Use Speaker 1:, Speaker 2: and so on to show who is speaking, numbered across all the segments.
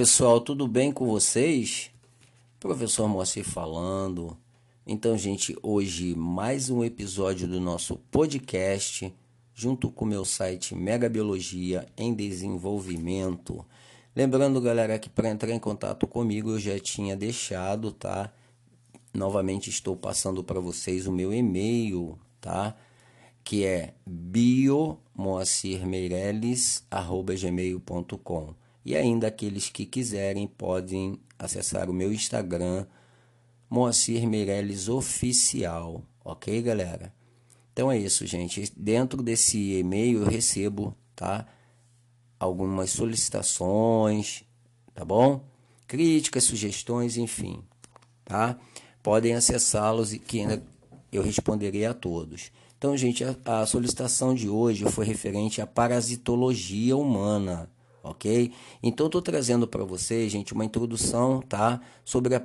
Speaker 1: Pessoal, tudo bem com vocês? Professor Moacir falando. Então, gente, hoje mais um episódio do nosso podcast, junto com o meu site Mega Biologia em Desenvolvimento. Lembrando, galera, que para entrar em contato comigo eu já tinha deixado, tá? Novamente estou passando para vocês o meu e-mail, tá? Que é biomoacirmeireles.gmail.com e ainda aqueles que quiserem podem acessar o meu Instagram, Moacir Meirelles Oficial. Ok, galera? Então é isso, gente. Dentro desse e-mail eu recebo, tá? Algumas solicitações, tá bom? Críticas, sugestões, enfim, tá? Podem acessá-los e que ainda eu responderei a todos. Então, gente, a, a solicitação de hoje foi referente à parasitologia humana ok? Então estou trazendo para vocês, gente, uma introdução, tá, sobre a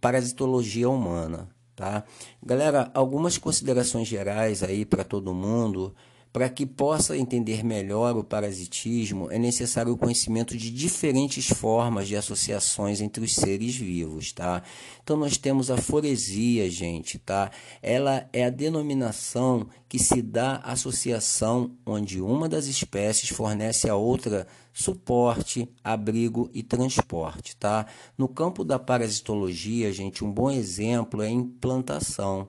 Speaker 1: parasitologia humana, tá? Galera, algumas considerações gerais aí para todo mundo para que possa entender melhor o parasitismo, é necessário o conhecimento de diferentes formas de associações entre os seres vivos, tá? Então nós temos a foresia, gente, tá? Ela é a denominação que se dá à associação onde uma das espécies fornece a outra suporte, abrigo e transporte, tá? No campo da parasitologia, gente, um bom exemplo é a implantação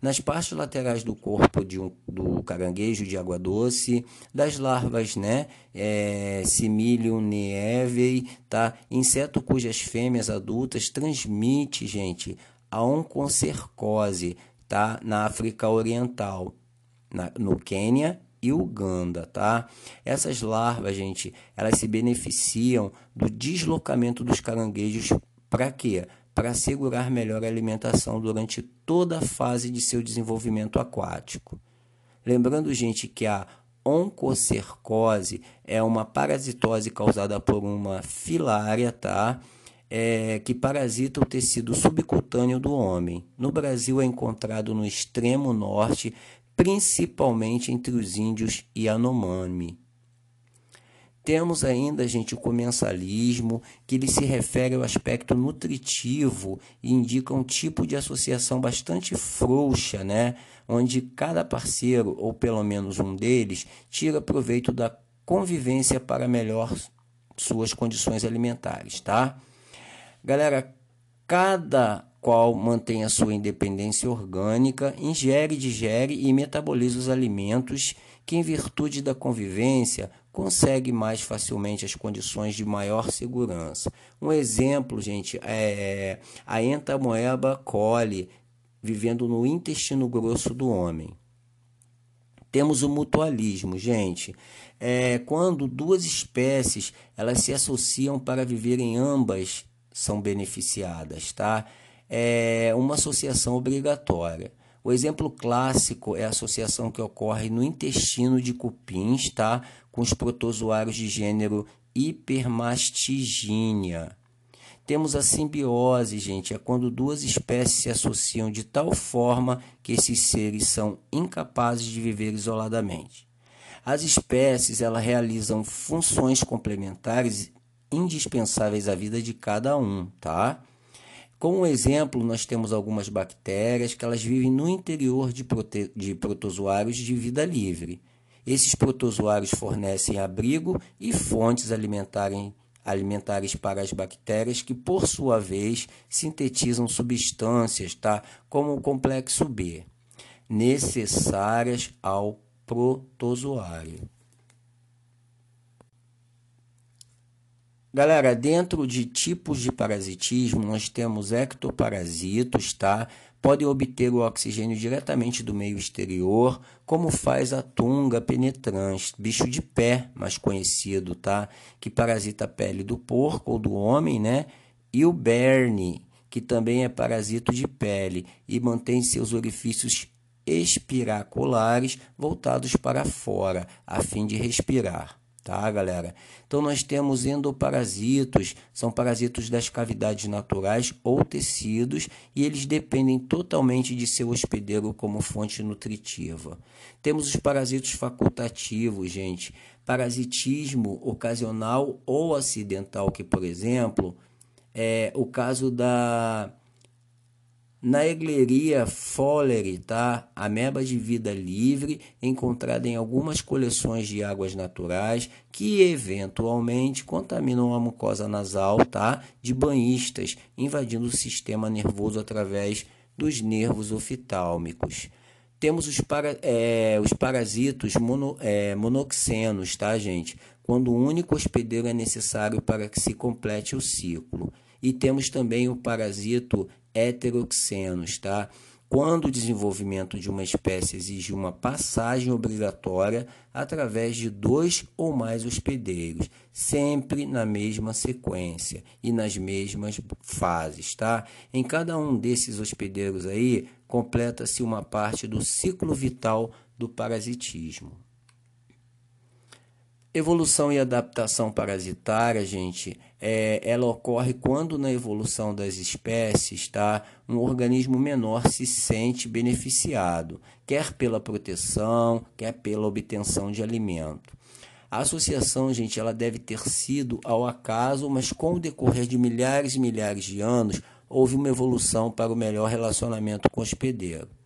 Speaker 1: nas partes laterais do corpo de um, do caranguejo de água doce, das larvas, né, é, Similium neevei, tá, inseto cujas fêmeas adultas transmite, gente, a oncocercose, tá, na África Oriental, na, no Quênia e Uganda, tá? Essas larvas, gente, elas se beneficiam do deslocamento dos caranguejos para quê? Para assegurar melhor alimentação durante toda a fase de seu desenvolvimento aquático. Lembrando, gente, que a oncocercose é uma parasitose causada por uma filária, tá? É, que parasita o tecido subcutâneo do homem. No Brasil é encontrado no extremo norte, principalmente entre os índios Yanomami. Temos ainda, gente, o comensalismo, que ele se refere ao aspecto nutritivo e indica um tipo de associação bastante frouxa, né? Onde cada parceiro, ou pelo menos um deles, tira proveito da convivência para melhor suas condições alimentares, tá? Galera, cada qual mantém a sua independência orgânica, ingere, digere e metaboliza os alimentos que, em virtude da convivência, consegue mais facilmente as condições de maior segurança. Um exemplo, gente, é a entamoeba coli, vivendo no intestino grosso do homem. Temos o mutualismo, gente. É quando duas espécies elas se associam para viverem ambas são beneficiadas, tá? É uma associação obrigatória. O exemplo clássico é a associação que ocorre no intestino de cupins, tá? com os protozoários de gênero Hypermastigenia. Temos a simbiose, gente, é quando duas espécies se associam de tal forma que esses seres são incapazes de viver isoladamente. As espécies elas realizam funções complementares indispensáveis à vida de cada um, tá? Como exemplo, nós temos algumas bactérias que elas vivem no interior de, prote de protozoários de vida livre. Esses protozoários fornecem abrigo e fontes alimentares para as bactérias que, por sua vez, sintetizam substâncias, tá? como o complexo B, necessárias ao protozoário. Galera, dentro de tipos de parasitismo, nós temos ectoparasitos, tá? podem obter o oxigênio diretamente do meio exterior, como faz a tunga penetrante, bicho de pé, mais conhecido, tá? Que parasita a pele do porco ou do homem, né? E o berne, que também é parasito de pele e mantém seus orifícios espiraculares voltados para fora, a fim de respirar, tá, galera? Então nós temos endoparasitos, são parasitos das cavidades naturais ou tecidos e eles dependem totalmente de seu hospedeiro como fonte nutritiva. Temos os parasitos facultativos, gente, parasitismo ocasional ou acidental, que por exemplo, é o caso da Naegleria fowleri, tá? Ameba de vida livre, encontrada em algumas coleções de águas naturais que eventualmente contaminam a mucosa nasal, tá? De banhistas, invadindo o sistema nervoso através dos nervos oftalmicos. Temos os, para, é, os parasitos mono, é, monoxenos, tá, gente? Quando o único hospedeiro é necessário para que se complete o ciclo. E temos também o parasito heteroxenos, tá? Quando o desenvolvimento de uma espécie exige uma passagem obrigatória através de dois ou mais hospedeiros, sempre na mesma sequência e nas mesmas fases, tá? Em cada um desses hospedeiros aí, completa-se uma parte do ciclo vital do parasitismo. Evolução e adaptação parasitária, gente, é, ela ocorre quando na evolução das espécies, tá, um organismo menor se sente beneficiado, quer pela proteção, quer pela obtenção de alimento. A associação, gente, ela deve ter sido ao acaso, mas com o decorrer de milhares e milhares de anos, houve uma evolução para o melhor relacionamento com o hospedeiro.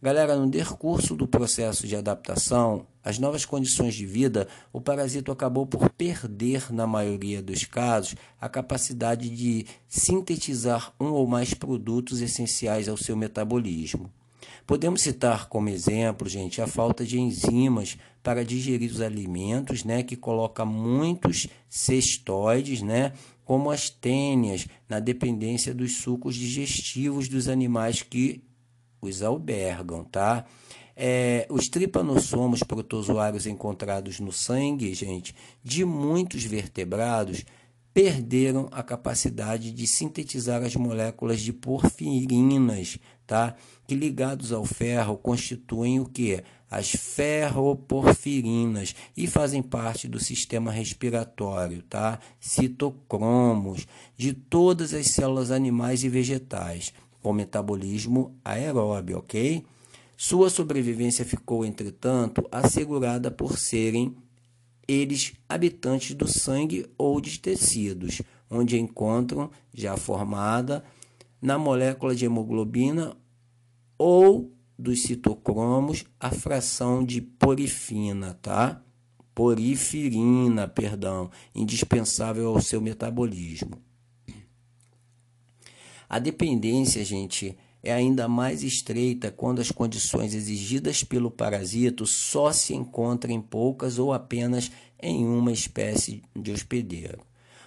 Speaker 1: Galera, no decurso do processo de adaptação às novas condições de vida, o parasito acabou por perder, na maioria dos casos, a capacidade de sintetizar um ou mais produtos essenciais ao seu metabolismo. Podemos citar como exemplo, gente, a falta de enzimas para digerir os alimentos, né, que coloca muitos cestoides, né, como as tênias, na dependência dos sucos digestivos dos animais que os albergam, tá? É, os tripanossomos protozoários encontrados no sangue, gente, de muitos vertebrados, perderam a capacidade de sintetizar as moléculas de porfirinas, tá? Que ligados ao ferro constituem o que? As ferroporfirinas e fazem parte do sistema respiratório, tá? Citocromos de todas as células animais e vegetais com metabolismo aeróbio, ok? Sua sobrevivência ficou, entretanto, assegurada por serem eles habitantes do sangue ou de tecidos, onde encontram já formada na molécula de hemoglobina ou dos citocromos a fração de porifina, tá? Porifirina, perdão, indispensável ao seu metabolismo. A dependência, gente, é ainda mais estreita quando as condições exigidas pelo parasito só se encontram em poucas ou apenas em uma espécie de hospedeiro.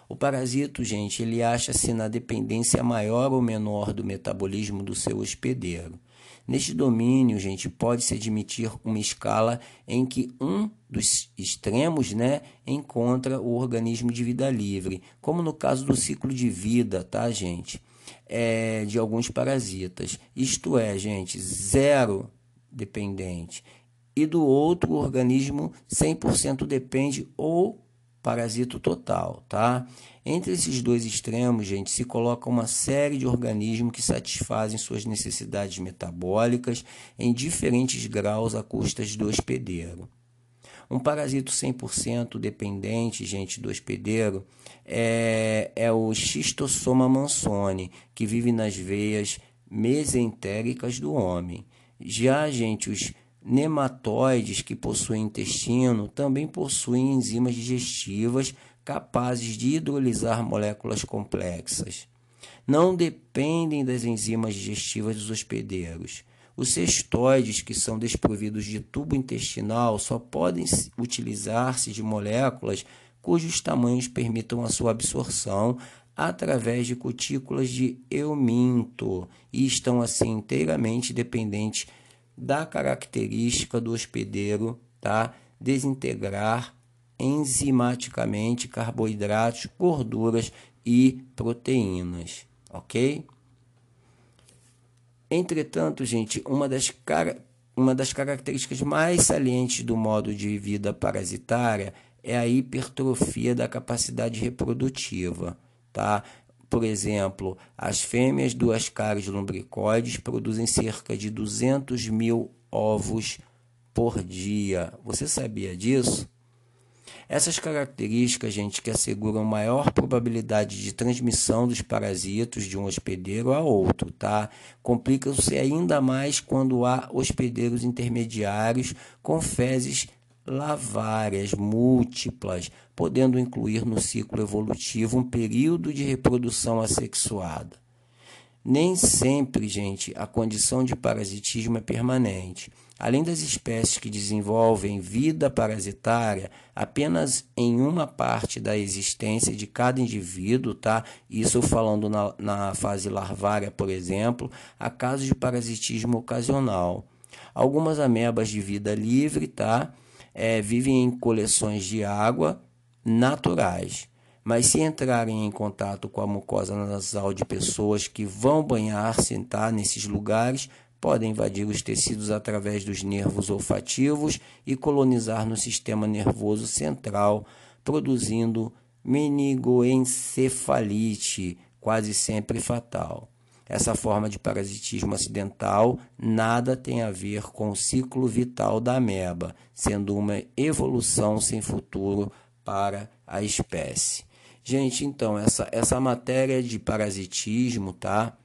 Speaker 1: O parasito, gente, ele acha-se na dependência maior ou menor do metabolismo do seu hospedeiro. Neste domínio, gente, pode-se admitir uma escala em que um dos extremos né, encontra o organismo de vida livre, como no caso do ciclo de vida, tá, gente? É, de alguns parasitas. Isto é, gente, zero dependente. E do outro, organismo 100% depende ou parasito total, tá? Entre esses dois extremos, gente, se coloca uma série de organismos que satisfazem suas necessidades metabólicas em diferentes graus a custas do hospedeiro. Um parasito 100% dependente, gente, do hospedeiro é, é o Schistosoma mansoni, que vive nas veias mesentéricas do homem. Já, gente, os nematóides que possuem intestino também possuem enzimas digestivas capazes de hidrolisar moléculas complexas. Não dependem das enzimas digestivas dos hospedeiros. Os cestoides, que são desprovidos de tubo intestinal, só podem utilizar-se de moléculas cujos tamanhos permitam a sua absorção através de cutículas de euminto e estão assim inteiramente dependentes da característica do hospedeiro, tá? Desintegrar enzimaticamente carboidratos, gorduras e proteínas, ok? Entretanto, gente, uma das, cara, uma das características mais salientes do modo de vida parasitária é a hipertrofia da capacidade reprodutiva, tá? Por exemplo, as fêmeas duas caras lumbricoides produzem cerca de 200 mil ovos por dia. Você sabia disso? Essas características, gente, que asseguram maior probabilidade de transmissão dos parasitos de um hospedeiro a outro, tá? Complicam-se ainda mais quando há hospedeiros intermediários com fezes lavárias múltiplas, podendo incluir no ciclo evolutivo um período de reprodução assexuada. Nem sempre, gente, a condição de parasitismo é permanente. Além das espécies que desenvolvem vida parasitária apenas em uma parte da existência de cada indivíduo, tá? Isso falando na, na fase larvária, por exemplo, há casos de parasitismo ocasional. Algumas amebas de vida livre, tá? É, vivem em coleções de água naturais. Mas se entrarem em contato com a mucosa nasal de pessoas que vão banhar-se tá, nesses lugares, podem invadir os tecidos através dos nervos olfativos e colonizar no sistema nervoso central, produzindo meningoencefalite, quase sempre fatal. Essa forma de parasitismo acidental nada tem a ver com o ciclo vital da ameba, sendo uma evolução sem futuro para a espécie. Gente, então, essa, essa matéria de parasitismo, tá?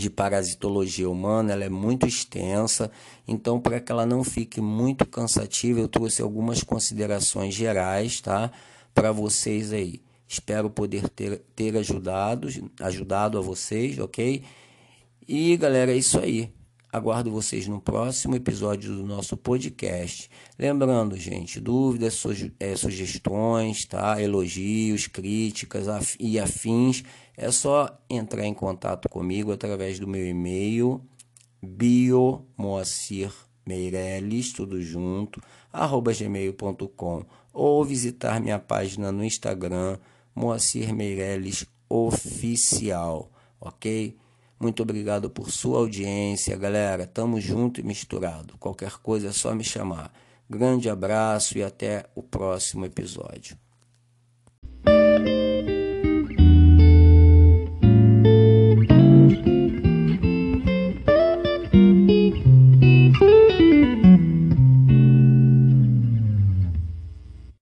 Speaker 1: De parasitologia humana, ela é muito extensa, então para que ela não fique muito cansativa, eu trouxe algumas considerações gerais, tá? Para vocês aí. Espero poder ter, ter ajudado, ajudado a vocês, ok? E galera, é isso aí. Aguardo vocês no próximo episódio do nosso podcast. Lembrando, gente, dúvidas, suge é, sugestões, tá? elogios, críticas af e afins, é só entrar em contato comigo através do meu e-mail biomoacirmeireles, tudo junto, arroba gmail.com ou visitar minha página no Instagram, Moacir Oficial, ok? Muito obrigado por sua audiência, galera. Tamo junto e misturado. Qualquer coisa é só me chamar. Grande abraço e até o próximo episódio.